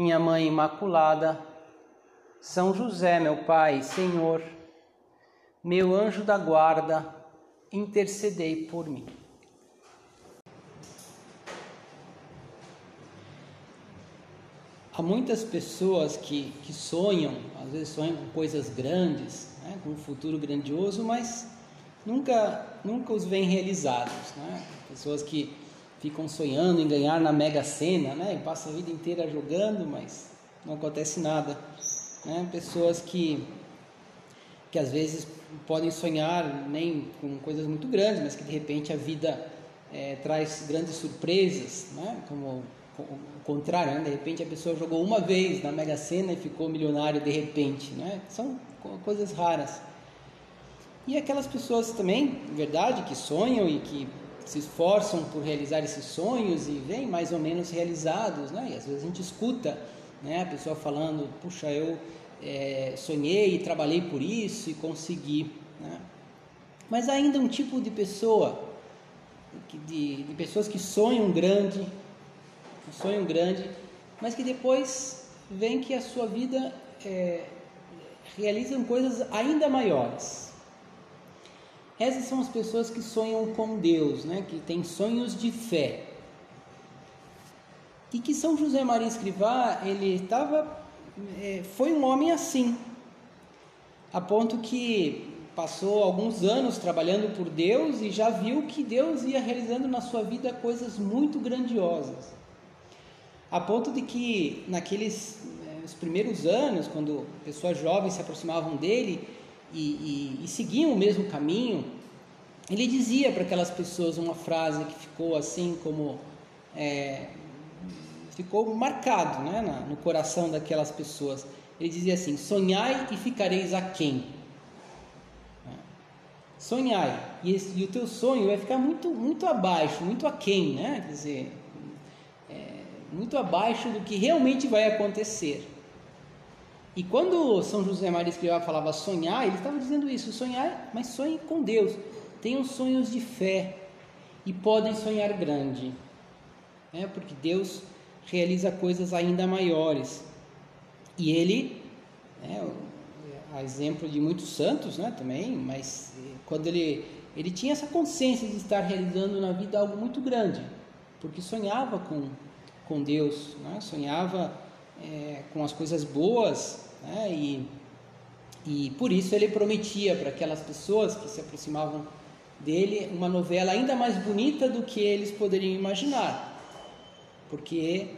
Minha Mãe Imaculada, São José, meu Pai, Senhor, meu anjo da guarda, intercedei por mim. Há muitas pessoas que, que sonham, às vezes sonham com coisas grandes, né, com um futuro grandioso, mas nunca, nunca os veem realizados. Né? Pessoas que ficam sonhando em ganhar na Mega Sena, né? E passam a vida inteira jogando, mas não acontece nada. Né? Pessoas que, que às vezes podem sonhar nem com coisas muito grandes, mas que de repente a vida é, traz grandes surpresas, né? Como o contrário, né? de repente a pessoa jogou uma vez na Mega Sena e ficou milionário de repente, né? São coisas raras. E aquelas pessoas também, verdade, que sonham e que se esforçam por realizar esses sonhos e vêm mais ou menos realizados, né? E às vezes a gente escuta, né, a pessoa falando, puxa, eu é, sonhei e trabalhei por isso e consegui, né? Mas ainda um tipo de pessoa, de, de pessoas que sonham grande, sonham grande, mas que depois vem que a sua vida é, realizam coisas ainda maiores. Essas são as pessoas que sonham com Deus, né? que têm sonhos de fé. E que São José Maria Escrivá, ele estava, é, foi um homem assim, a ponto que passou alguns anos trabalhando por Deus e já viu que Deus ia realizando na sua vida coisas muito grandiosas. A ponto de que naqueles é, os primeiros anos, quando pessoas jovens se aproximavam dele, e, e, e seguiam o mesmo caminho, ele dizia para aquelas pessoas uma frase que ficou assim como é, ficou marcado né, na, no coração daquelas pessoas. Ele dizia assim: sonhai e ficareis aquém. Sonhai e, esse, e o teu sonho vai ficar muito muito abaixo, muito aquém, né? Quer dizer, é, muito abaixo do que realmente vai acontecer. E quando São José Maria Escrivá falava sonhar, ele estava dizendo isso: sonhar, mas sonhe com Deus. Tenham sonhos de fé e podem sonhar grande, né? porque Deus realiza coisas ainda maiores. E ele, né, a exemplo de muitos santos né, também, mas eh, quando ele, ele tinha essa consciência de estar realizando na vida algo muito grande, porque sonhava com, com Deus, né, sonhava é, com as coisas boas, né? e, e por isso ele prometia para aquelas pessoas que se aproximavam dele uma novela ainda mais bonita do que eles poderiam imaginar, porque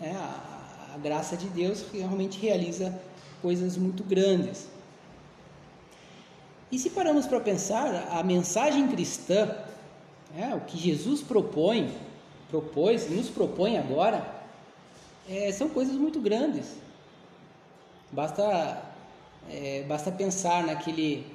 é, a, a graça de Deus realmente realiza coisas muito grandes. E se paramos para pensar, a mensagem cristã, é, o que Jesus propõe, propôs, nos propõe agora, é, são coisas muito grandes. Basta, é, basta pensar naquele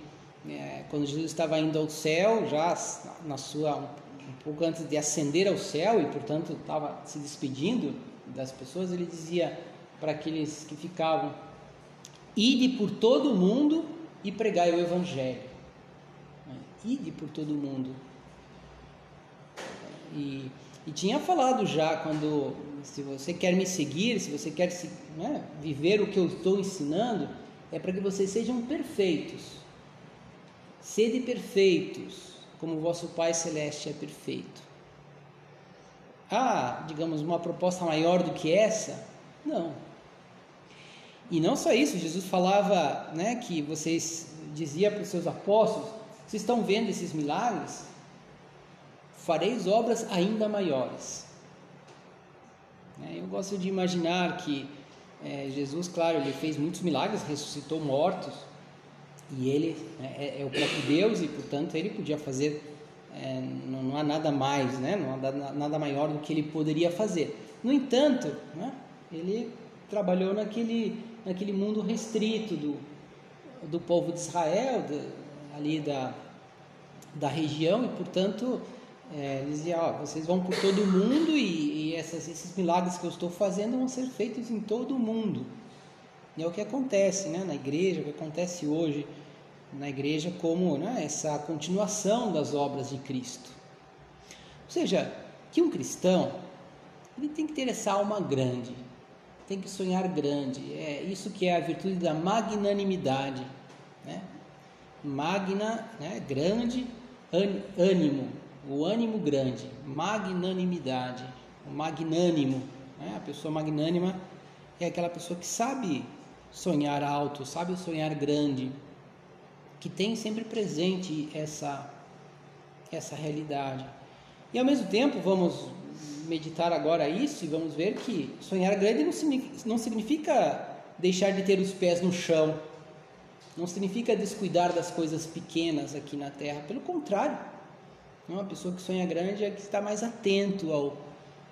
é, quando Jesus estava indo ao céu, já na sua um pouco antes de ascender ao céu e portanto estava se despedindo das pessoas, ele dizia para aqueles que ficavam: Ide por todo o mundo e pregai o evangelho. Ide por todo o mundo. E e tinha falado já quando, se você quer me seguir, se você quer né, viver o que eu estou ensinando, é para que vocês sejam perfeitos. Sede perfeitos, como o vosso Pai Celeste é perfeito. Ah, digamos, uma proposta maior do que essa? Não. E não só isso, Jesus falava né, que vocês, dizia para os seus apóstolos, vocês estão vendo esses milagres? fareis obras ainda maiores. É, eu gosto de imaginar que é, Jesus, claro, ele fez muitos milagres, ressuscitou mortos, e ele né, é, é, o próprio Deus, e portanto ele podia fazer, é, não, não, há nada mais, né, não há nada maior do que ele poderia fazer. No entanto, né, ele trabalhou naquele, naquele mundo restrito do, do povo de Israel, de, ali da, da região, e portanto é, ele dizia: ó, vocês vão por todo mundo e, e essas, esses milagres que eu estou fazendo vão ser feitos em todo mundo. E é o que acontece né, na igreja, o que acontece hoje na igreja, como né, essa continuação das obras de Cristo. Ou seja, que um cristão ele tem que ter essa alma grande, tem que sonhar grande. É isso que é a virtude da magnanimidade. Né? Magna, né, grande, ânimo, o ânimo grande, magnanimidade, o magnânimo. Né? A pessoa magnânima é aquela pessoa que sabe sonhar alto, sabe sonhar grande, que tem sempre presente essa, essa realidade. E ao mesmo tempo, vamos meditar agora isso e vamos ver que sonhar grande não significa deixar de ter os pés no chão, não significa descuidar das coisas pequenas aqui na terra, pelo contrário, uma pessoa que sonha grande é que está mais atento ao,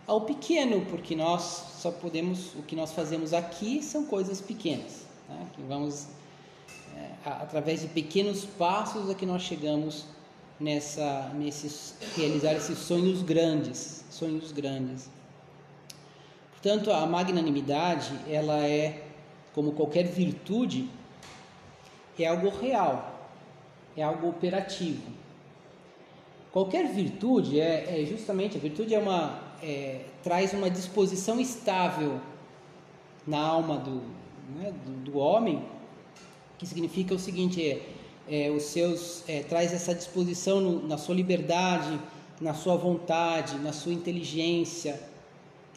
ao pequeno, porque nós só podemos, o que nós fazemos aqui são coisas pequenas, né? que vamos é, através de pequenos passos é que nós chegamos nessa nesses realizar esses sonhos grandes, sonhos grandes. Portanto, a magnanimidade, ela é como qualquer virtude, é algo real, é algo operativo. Qualquer virtude é, é justamente a virtude é uma é, traz uma disposição estável na alma do, né, do, do homem que significa o seguinte: é, é os seus é, traz essa disposição no, na sua liberdade, na sua vontade, na sua inteligência,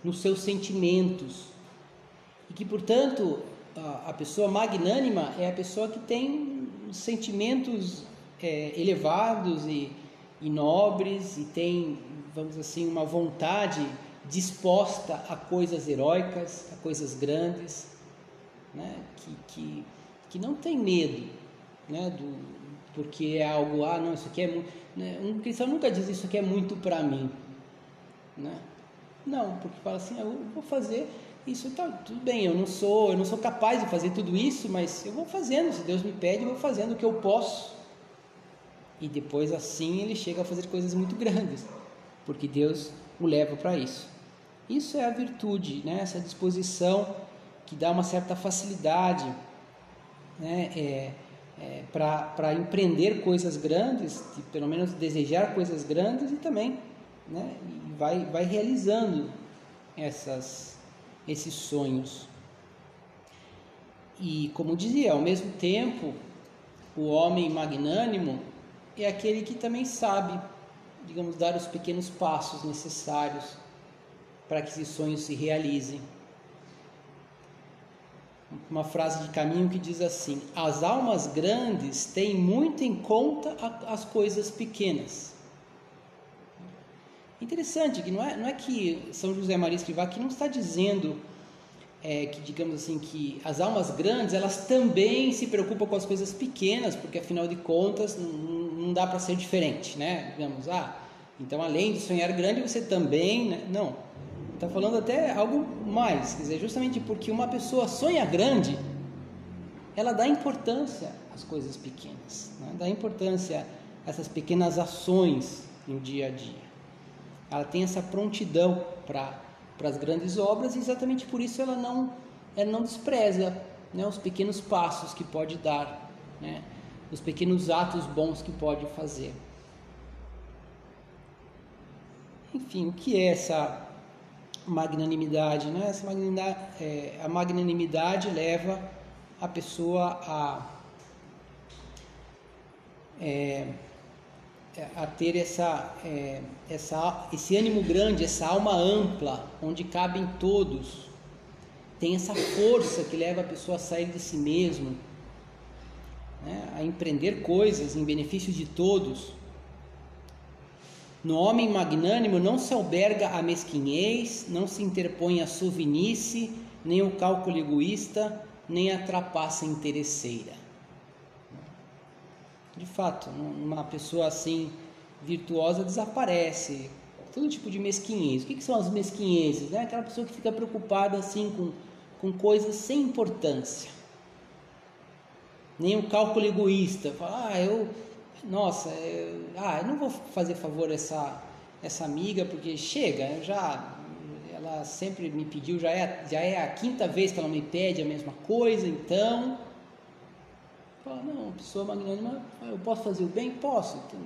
nos seus sentimentos, e que portanto a, a pessoa magnânima é a pessoa que tem sentimentos é, elevados e, e nobres e tem, vamos assim, uma vontade disposta a coisas heróicas, a coisas grandes, né? que, que que não tem medo, né, do, porque é algo, ah, não, isso aqui é muito. Né, um cristão nunca diz isso aqui é muito para mim. Né? Não, porque fala assim, eu vou fazer isso, tá, tudo bem, eu não sou, eu não sou capaz de fazer tudo isso, mas eu vou fazendo, se Deus me pede, eu vou fazendo o que eu posso. E depois assim ele chega a fazer coisas muito grandes, porque Deus o leva para isso. Isso é a virtude, né? essa disposição que dá uma certa facilidade né, é, é, para empreender coisas grandes, de, pelo menos desejar coisas grandes e também né, vai, vai realizando essas, esses sonhos. E como dizia, ao mesmo tempo, o homem magnânimo é aquele que também sabe, digamos, dar os pequenos passos necessários para que esses sonhos se realizem uma frase de caminho que diz assim: As almas grandes têm muito em conta as coisas pequenas. Interessante que não é, não é que São José Maria Escrivá que não está dizendo é, que, digamos assim, que as almas grandes elas também se preocupam com as coisas pequenas, porque afinal de contas não, não dá para ser diferente, né? Digamos, ah, então além de sonhar grande você também, né? não Está falando até algo mais, quer dizer, justamente porque uma pessoa sonha grande, ela dá importância às coisas pequenas, né? dá importância a essas pequenas ações no dia a dia. Ela tem essa prontidão para para as grandes obras e exatamente por isso ela não ela não despreza né, os pequenos passos que pode dar, né, os pequenos atos bons que pode fazer. Enfim, o que é essa magnanimidade, né? Essa magnanimidade, é, a magnanimidade leva a pessoa a é, a ter essa, é, essa, esse ânimo grande, essa alma ampla, onde cabem todos, tem essa força que leva a pessoa a sair de si mesmo, né? a empreender coisas em benefício de todos. No homem magnânimo não se alberga a mesquinhez, não se interpõe a sovinice, nem o cálculo egoísta, nem a trapaça interesseira. De fato, uma pessoa assim virtuosa desaparece todo tipo de mesquinhez. O que, são as mesquinhezes? Né? Aquela pessoa que fica preocupada assim com, com coisas sem importância. Nem o cálculo egoísta. Fala, ah, eu, nossa, eu, ah, eu não vou fazer favor a essa, essa amiga porque chega, já, ela sempre me pediu, já é, já é a quinta vez que ela me pede a mesma coisa, então. Fala, não, pessoa magnânima, eu posso fazer o bem? Posso. Então,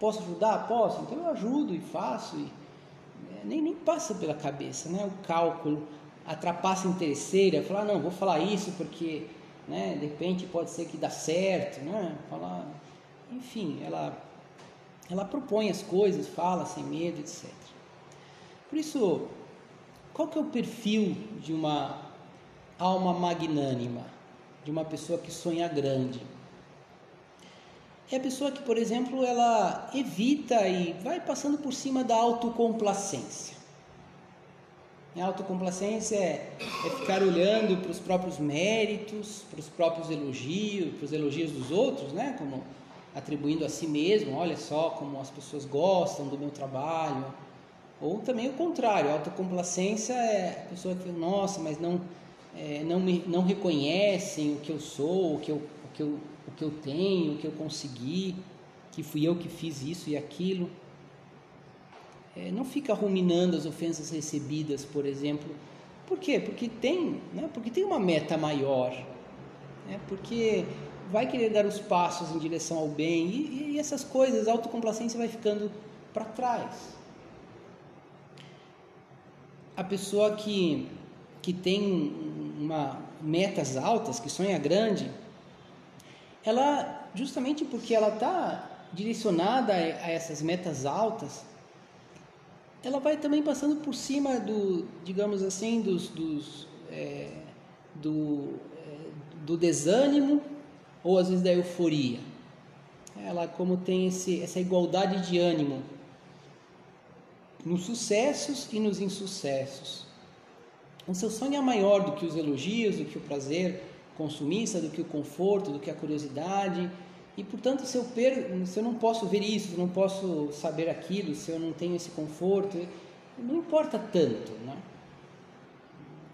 posso ajudar? Posso. Então eu ajudo e faço. E, é, nem, nem passa pela cabeça, né? O cálculo, a trapaça interesseira, falar, não, vou falar isso porque, né, de repente pode ser que dá certo, né? Falar, enfim, ela, ela propõe as coisas, fala sem medo, etc. Por isso, qual que é o perfil de uma alma magnânima, de uma pessoa que sonha grande? é a pessoa que, por exemplo, ela evita e vai passando por cima da autocomplacência. A autocomplacência é, é ficar olhando para os próprios méritos, para os próprios elogios, para os elogios dos outros, né? Como atribuindo a si mesmo, olha só como as pessoas gostam do meu trabalho. Ou também o contrário, a autocomplacência é a pessoa que, nossa, mas não, é, não, me, não reconhecem o que eu sou, o que eu, o que eu o que eu tenho, o que eu consegui, que fui eu que fiz isso e aquilo. É, não fica ruminando as ofensas recebidas, por exemplo. Por quê? Porque tem, né? porque tem uma meta maior. Né? Porque vai querer dar os passos em direção ao bem e, e essas coisas, a autocomplacência vai ficando para trás. A pessoa que, que tem uma, metas altas, que sonha grande, ela justamente porque ela está direcionada a essas metas altas, ela vai também passando por cima do, digamos assim, dos, dos é, do, é, do desânimo ou às vezes da euforia. Ela como tem esse, essa igualdade de ânimo nos sucessos e nos insucessos. O seu sonho é maior do que os elogios, do que o prazer, consumista do que o conforto, do que a curiosidade. E portanto, se eu, se eu não posso ver isso, se eu não posso saber aquilo, se eu não tenho esse conforto, não importa tanto, né?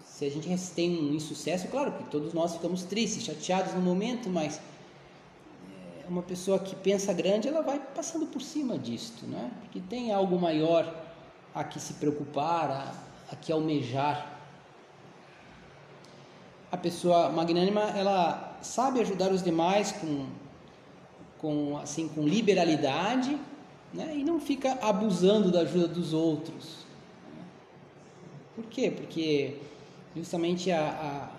Se a gente tem um insucesso, claro que todos nós ficamos tristes, chateados no momento, mas é, uma pessoa que pensa grande, ela vai passando por cima disto, né? Porque tem algo maior a que se preocupar, a, a que almejar a pessoa magnânima ela sabe ajudar os demais com, com assim com liberalidade né? e não fica abusando da ajuda dos outros por quê porque justamente a, a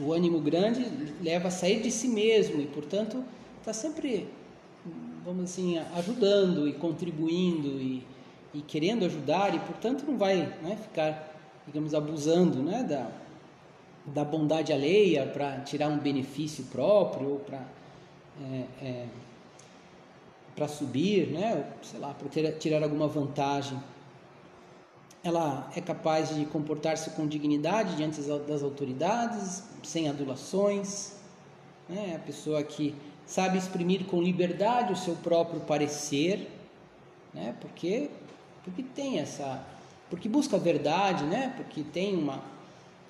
o, o, ânimo grande leva a sair de si mesmo e portanto está sempre vamos assim ajudando e contribuindo e, e querendo ajudar e portanto não vai né, ficar digamos abusando né, da da bondade alheia para tirar um benefício próprio ou para é, é, para subir, né? sei lá, para tirar alguma vantagem. Ela é capaz de comportar-se com dignidade diante das autoridades, sem adulações. Né? É a pessoa que sabe exprimir com liberdade o seu próprio parecer, né? porque, porque tem essa. Porque busca a verdade, né? porque tem uma,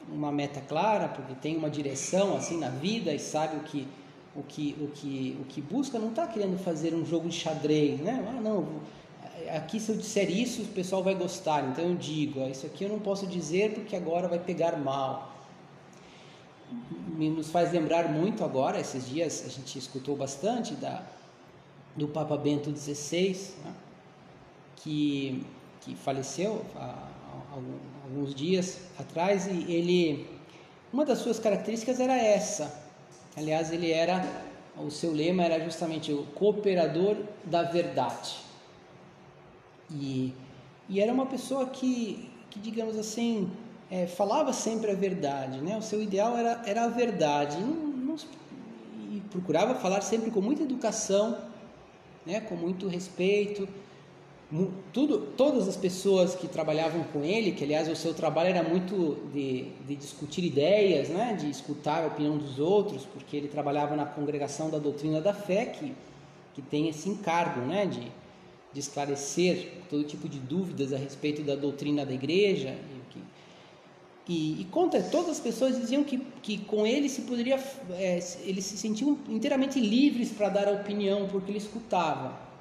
uma meta clara, porque tem uma direção assim na vida e sabe o que o que o que o que busca, não está querendo fazer um jogo de xadrez, né? Ah, não, aqui se eu disser isso, o pessoal vai gostar, então eu digo, ah, isso aqui eu não posso dizer porque agora vai pegar mal. Nos faz lembrar muito agora, esses dias a gente escutou bastante da do Papa Bento XVI, né? que que faleceu há alguns dias atrás e ele uma das suas características era essa. Aliás, ele era o seu lema era justamente o cooperador da verdade. E, e era uma pessoa que, que digamos assim, é, falava sempre a verdade, né? O seu ideal era, era a verdade. Não, não, e procurava falar sempre com muita educação, né? Com muito respeito tudo, todas as pessoas que trabalhavam com ele, que aliás o seu trabalho era muito de, de, discutir ideias, né, de escutar a opinião dos outros, porque ele trabalhava na congregação da doutrina da fé, que, que tem esse encargo né, de, de esclarecer todo tipo de dúvidas a respeito da doutrina da igreja. E, e, conta, todas as pessoas diziam que, que com ele se poderia, é, eles se sentiam inteiramente livres para dar a opinião, porque ele escutava.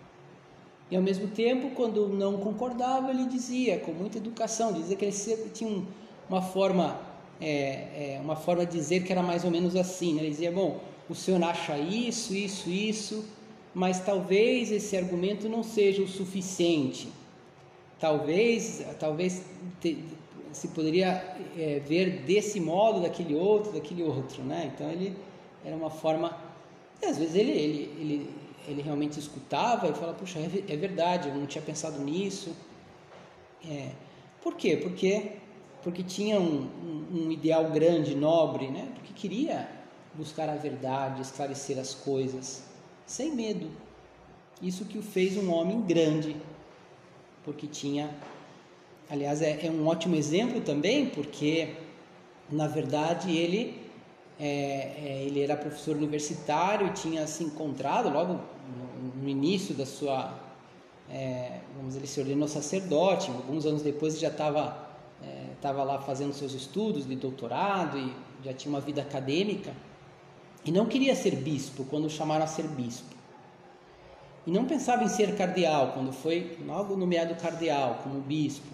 E ao mesmo tempo, quando não concordava, ele dizia, com muita educação, dizia que ele sempre tinha uma forma, é, é, uma forma de dizer que era mais ou menos assim. Né? Ele dizia, bom, o senhor acha isso, isso, isso, mas talvez esse argumento não seja o suficiente. Talvez, talvez te, se poderia é, ver desse modo, daquele outro, daquele outro, né? Então ele era uma forma, às vezes ele, ele, ele, ele realmente escutava e falava, puxa, é, é verdade, eu não tinha pensado nisso. É, por quê? Porque porque tinha um, um, um ideal grande, nobre, né? Porque queria buscar a verdade, esclarecer as coisas, sem medo. Isso que o fez um homem grande, porque tinha. Aliás, é, é um ótimo exemplo também, porque na verdade ele é, é, ele era professor universitário e tinha se encontrado logo no, no início da sua é, vamos dizer, ele se ordenou sacerdote. Alguns anos depois ele já estava estava lá fazendo seus estudos de doutorado e já tinha uma vida acadêmica e não queria ser bispo quando chamaram a ser bispo. E não pensava em ser cardeal quando foi logo nomeado cardeal como bispo.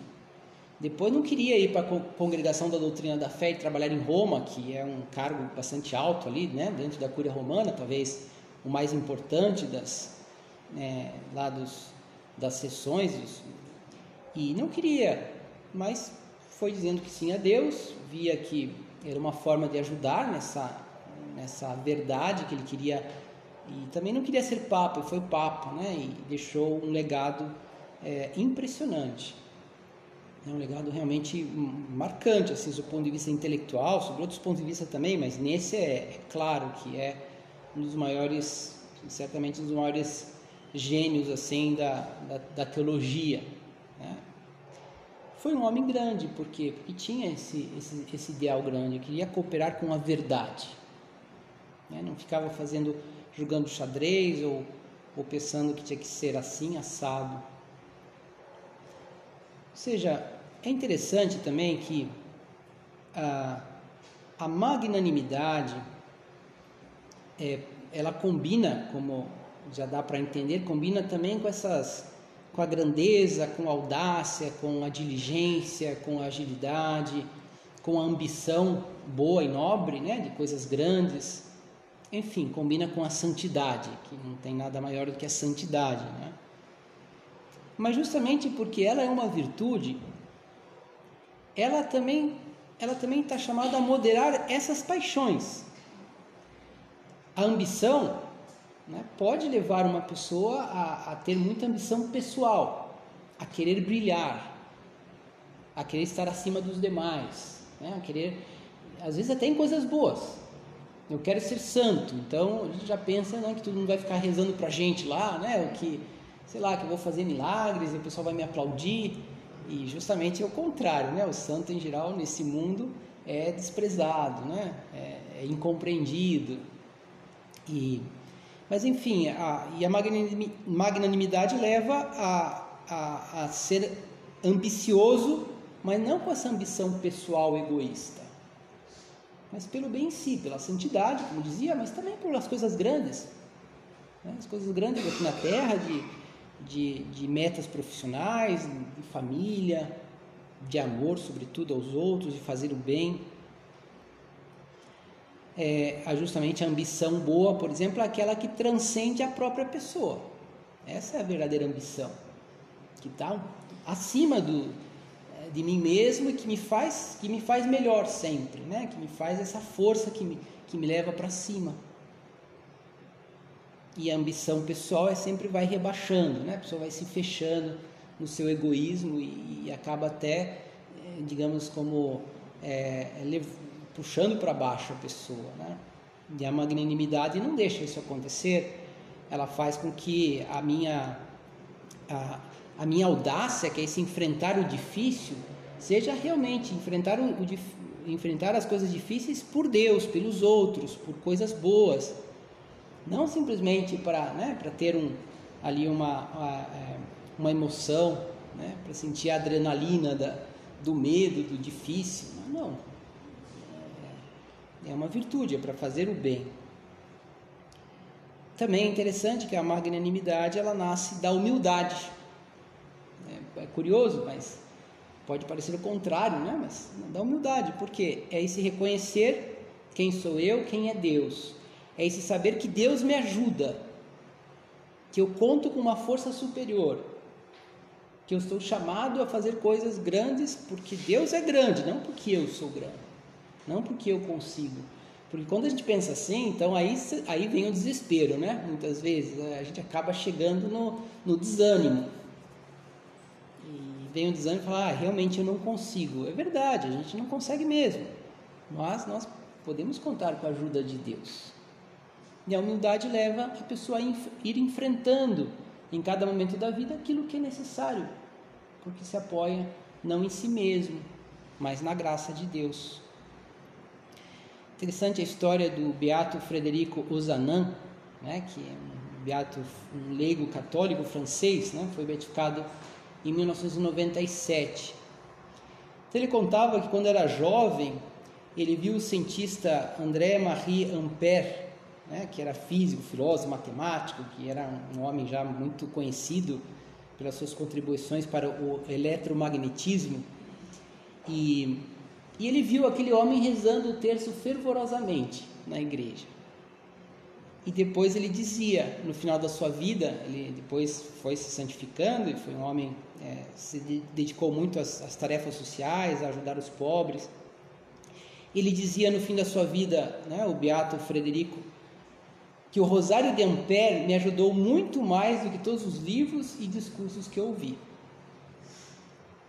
Depois não queria ir para a congregação da doutrina da fé e trabalhar em Roma, que é um cargo bastante alto ali, né, dentro da cúria romana, talvez o mais importante das é, lá dos, das sessões. E não queria, mas foi dizendo que sim a Deus, via que era uma forma de ajudar nessa nessa verdade que ele queria e também não queria ser papa, foi papa, né? E deixou um legado é, impressionante, é um legado realmente marcante, assim, do ponto de vista intelectual, sobre outros pontos de vista também, mas nesse é, é claro que é um dos maiores, certamente um dos maiores gênios assim da, da, da teologia. Né? Foi um homem grande, por quê? Porque tinha esse, esse, esse ideal grande, queria cooperar com a verdade. Né? Não ficava fazendo, jogando xadrez ou, ou pensando que tinha que ser assim, assado. Ou seja, é interessante também que a, a magnanimidade é, ela combina, como já dá para entender, combina também com essas com a grandeza, com a audácia, com a diligência, com a agilidade, com a ambição boa e nobre, né, de coisas grandes enfim, combina com a santidade, que não tem nada maior do que a santidade. Né? Mas justamente porque ela é uma virtude, ela também ela também está chamada a moderar essas paixões. A ambição né, pode levar uma pessoa a, a ter muita ambição pessoal, a querer brilhar, a querer estar acima dos demais, né, a querer, às vezes até em coisas boas, eu quero ser santo. Então a gente já pensa né, que todo mundo vai ficar rezando para a gente lá, né? O que, sei lá, que eu vou fazer milagres e o pessoal vai me aplaudir. E justamente é o contrário, né? O santo em geral nesse mundo é desprezado, né? É, é incompreendido. E, mas enfim, a, e a magnanimidade leva a, a, a ser ambicioso, mas não com essa ambição pessoal egoísta mas pelo bem em si, pela santidade, como dizia, mas também pelas coisas grandes. Né? As coisas grandes aqui na Terra, de, de, de metas profissionais, de família, de amor, sobretudo, aos outros, de fazer o bem. É, justamente a ambição boa, por exemplo, é aquela que transcende a própria pessoa. Essa é a verdadeira ambição, que está acima do, de mim mesmo e que me faz que me faz melhor sempre, né? Que me faz essa força que me, que me leva para cima. E a ambição pessoal é sempre vai rebaixando, né? A pessoa vai se fechando no seu egoísmo e, e acaba até, eh, digamos, como é, puxando para baixo a pessoa, né? E a magnanimidade não deixa isso acontecer. Ela faz com que a minha a, a minha audácia, que é esse enfrentar o difícil, seja realmente enfrentar, o, o, enfrentar as coisas difíceis por Deus, pelos outros, por coisas boas. Não simplesmente para né, ter um, ali uma, uma, é, uma emoção, né, para sentir a adrenalina da, do medo, do difícil. Não. É, é uma virtude, é para fazer o bem. Também é interessante que a magnanimidade ela nasce da humildade. É, é curioso, mas pode parecer o contrário, né? Mas da humildade, porque é esse reconhecer quem sou eu, quem é Deus. É esse saber que Deus me ajuda, que eu conto com uma força superior, que eu estou chamado a fazer coisas grandes porque Deus é grande, não porque eu sou grande, não porque eu consigo. Porque quando a gente pensa assim, então aí, aí vem o desespero, né? Muitas vezes né? a gente acaba chegando no, no desânimo. E vem o desânimo e fala, ah, realmente eu não consigo. É verdade, a gente não consegue mesmo. Mas nós podemos contar com a ajuda de Deus. E a humildade leva a pessoa a ir enfrentando em cada momento da vida aquilo que é necessário, porque se apoia não em si mesmo, mas na graça de Deus. Interessante a história do beato Frederico Ozanam, né, que é um beato, um leigo católico francês, né, foi beatificado em 1997. Então, ele contava que quando era jovem, ele viu o cientista André-Marie Ampère né, que era físico, filósofo, matemático, que era um homem já muito conhecido pelas suas contribuições para o eletromagnetismo. E, e ele viu aquele homem rezando o terço fervorosamente na igreja. E depois ele dizia, no final da sua vida, ele depois foi se santificando e foi um homem, é, se dedicou muito às, às tarefas sociais, a ajudar os pobres. Ele dizia no fim da sua vida, né, o beato Frederico, que o Rosário de Ampère me ajudou muito mais do que todos os livros e discursos que eu ouvi.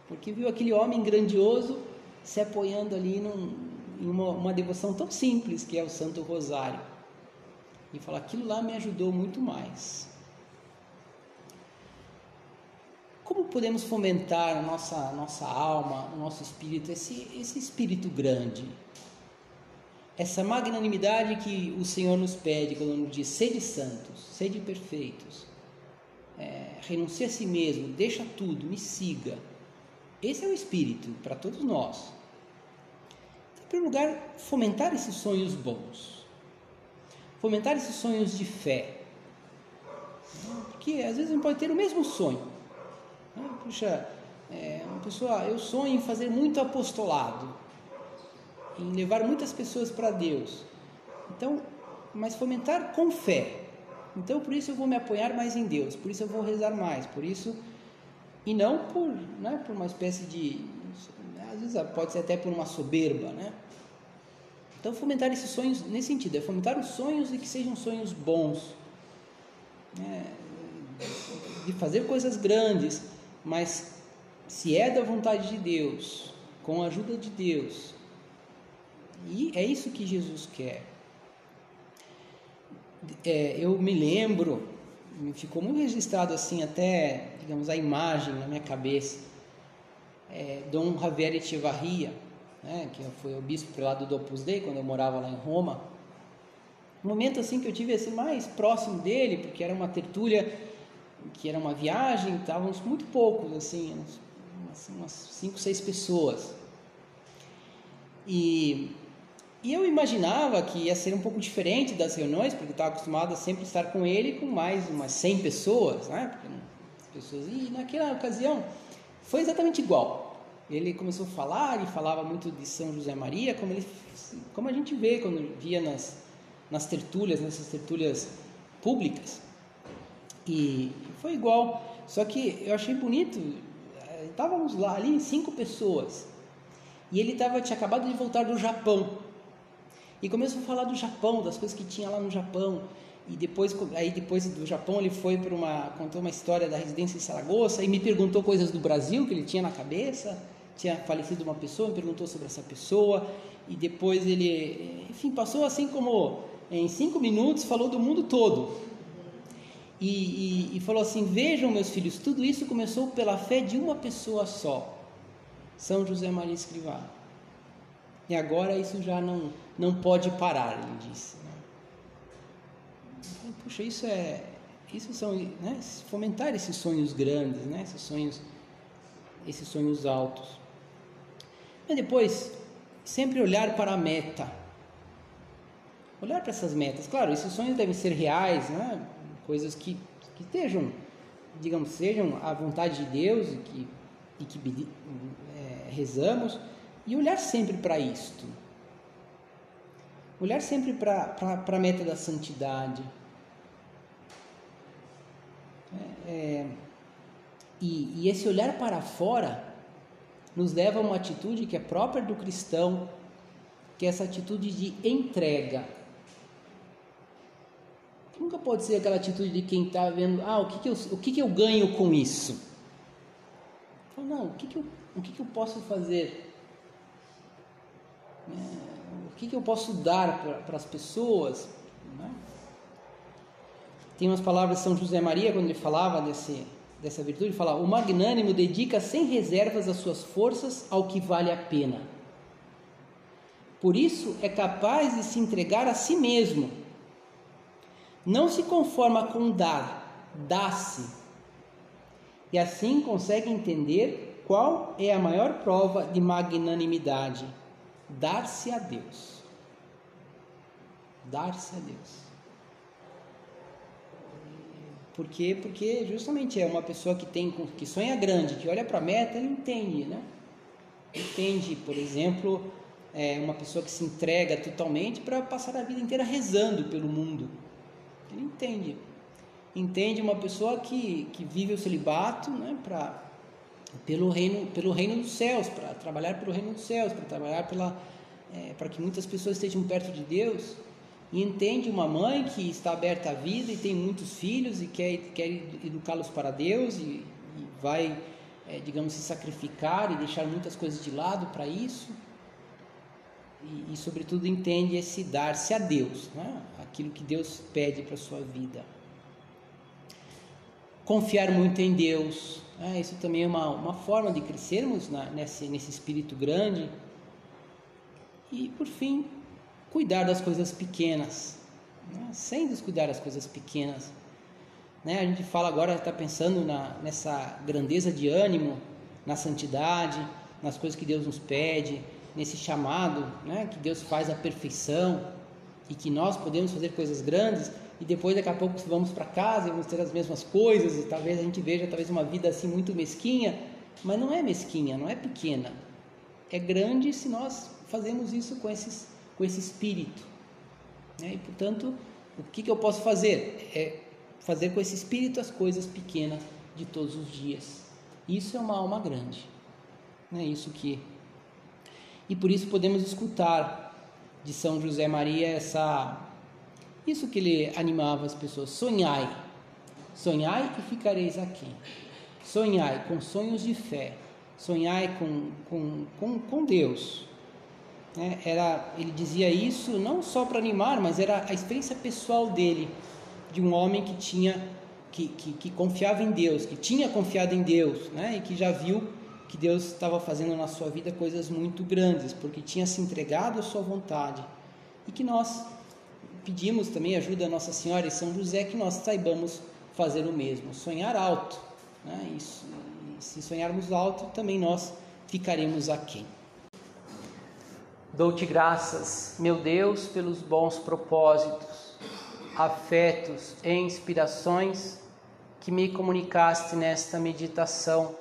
Porque viu aquele homem grandioso se apoiando ali num, em uma, uma devoção tão simples que é o Santo Rosário. E fala, aquilo lá me ajudou muito mais. Como podemos fomentar a nossa, nossa alma, o nosso espírito, esse, esse espírito grande? Essa magnanimidade que o Senhor nos pede quando nos diz: sede santos, sede perfeitos, é, renuncie a si mesmo, deixa tudo, me siga. Esse é o Espírito para todos nós. Em primeiro lugar, fomentar esses sonhos bons, fomentar esses sonhos de fé. Porque às vezes a gente pode ter o mesmo sonho. Puxa, é, uma pessoa, eu sonho em fazer muito apostolado em levar muitas pessoas para Deus. Então, mas fomentar com fé. Então, por isso eu vou me apoiar mais em Deus, por isso eu vou rezar mais, por isso e não por, né, por uma espécie de às vezes pode ser até por uma soberba, né? Então, fomentar esses sonhos nesse sentido, é fomentar os sonhos e que sejam sonhos bons, né? de fazer coisas grandes, mas se é da vontade de Deus, com a ajuda de Deus, e é isso que Jesus quer. É, eu me lembro, ficou muito registrado assim, até, digamos, a imagem na minha cabeça. É, Dom Javier Echevarria, né, que foi o bispo prelado do Opus Dei, quando eu morava lá em Roma. Um momento assim que eu tive assim, mais próximo dele, porque era uma tertúlia, que era uma viagem, estávamos muito poucos, assim, umas, umas cinco, seis pessoas. E e eu imaginava que ia ser um pouco diferente das reuniões, porque estava acostumado a sempre estar com ele com mais umas 100 pessoas, né? pessoas e naquela ocasião foi exatamente igual. Ele começou a falar e falava muito de São José Maria, como ele, como a gente vê quando via nas nas tertúlias, nessas tertúlias públicas. E foi igual, só que eu achei bonito. Eh, estávamos lá ali cinco pessoas e ele tava tinha acabado de voltar do Japão e começou a falar do Japão, das coisas que tinha lá no Japão. E depois, aí depois do Japão, ele foi para uma contou uma história da residência em Saragoça e me perguntou coisas do Brasil que ele tinha na cabeça. Tinha falecido uma pessoa, me perguntou sobre essa pessoa e depois ele, enfim, passou assim como em cinco minutos falou do mundo todo. E, e, e falou assim: Vejam, meus filhos, tudo isso começou pela fé de uma pessoa só, São José Maria Escrivá. E agora isso já não, não pode parar, ele disse. Então, puxa, isso é, isso são, né, fomentar esses sonhos grandes, né, esses sonhos, esses sonhos altos. Mas depois, sempre olhar para a meta. Olhar para essas metas. Claro, esses sonhos devem ser reais, né? coisas que, que estejam, digamos, sejam a vontade de Deus e que, e que é, rezamos, e olhar sempre para isto. Olhar sempre para a meta da santidade. É, é, e, e esse olhar para fora nos leva a uma atitude que é própria do cristão, que é essa atitude de entrega. Nunca pode ser aquela atitude de quem está vendo, ah, o que, que, eu, o que, que eu ganho com isso? Não, o que, que, eu, o que, que eu posso fazer? O que, que eu posso dar para as pessoas? Né? Tem umas palavras de São José Maria, quando ele falava desse, dessa virtude, fala: o magnânimo dedica sem reservas as suas forças ao que vale a pena. Por isso é capaz de se entregar a si mesmo. Não se conforma com dar, dá-se. E assim consegue entender qual é a maior prova de magnanimidade: dar-se a Deus. Dar-se a Deus. Por quê? Porque justamente é uma pessoa que tem que sonha grande, que olha para a meta, ele entende, né? Entende, por exemplo, é uma pessoa que se entrega totalmente para passar a vida inteira rezando pelo mundo. Ele entende. Entende uma pessoa que, que vive o celibato, né, para pelo reino pelo reino dos céus, para trabalhar pelo reino dos céus, para trabalhar pela é, para que muitas pessoas estejam perto de Deus e entende uma mãe que está aberta à vida e tem muitos filhos e quer, quer educá-los para Deus e, e vai, é, digamos, se sacrificar e deixar muitas coisas de lado para isso. E, e, sobretudo, entende esse dar-se a Deus, né? aquilo que Deus pede para a sua vida. Confiar muito em Deus, né? isso também é uma, uma forma de crescermos na, nesse, nesse espírito grande. E, por fim, cuidar das coisas pequenas, né? sem descuidar das coisas pequenas. Né? A gente fala agora, está pensando na, nessa grandeza de ânimo, na santidade, nas coisas que Deus nos pede, nesse chamado né? que Deus faz à perfeição e que nós podemos fazer coisas grandes e depois daqui a pouco vamos para casa e vamos ter as mesmas coisas e talvez a gente veja talvez uma vida assim muito mesquinha, mas não é mesquinha, não é pequena, é grande se nós fazemos isso com esses com esse espírito. Né? E portanto, o que, que eu posso fazer? É fazer com esse espírito as coisas pequenas de todos os dias. Isso é uma alma grande. É isso que. E por isso podemos escutar de São José Maria essa isso que ele animava as pessoas, sonhai. Sonhai e ficareis aqui. Sonhai com sonhos de fé. Sonhai com, com, com, com Deus. Né? Era, ele dizia isso não só para animar, mas era a experiência pessoal dele, de um homem que tinha que, que, que confiava em Deus, que tinha confiado em Deus, né? e que já viu que Deus estava fazendo na sua vida coisas muito grandes, porque tinha se entregado à sua vontade. E que nós pedimos também ajuda a Nossa Senhora e São José que nós saibamos fazer o mesmo, sonhar alto. Né? E se sonharmos alto, também nós ficaremos aqui. Dou-te graças, meu Deus, pelos bons propósitos, afetos e inspirações que me comunicaste nesta meditação.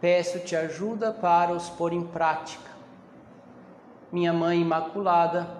Peço-te ajuda para os pôr em prática. Minha Mãe Imaculada,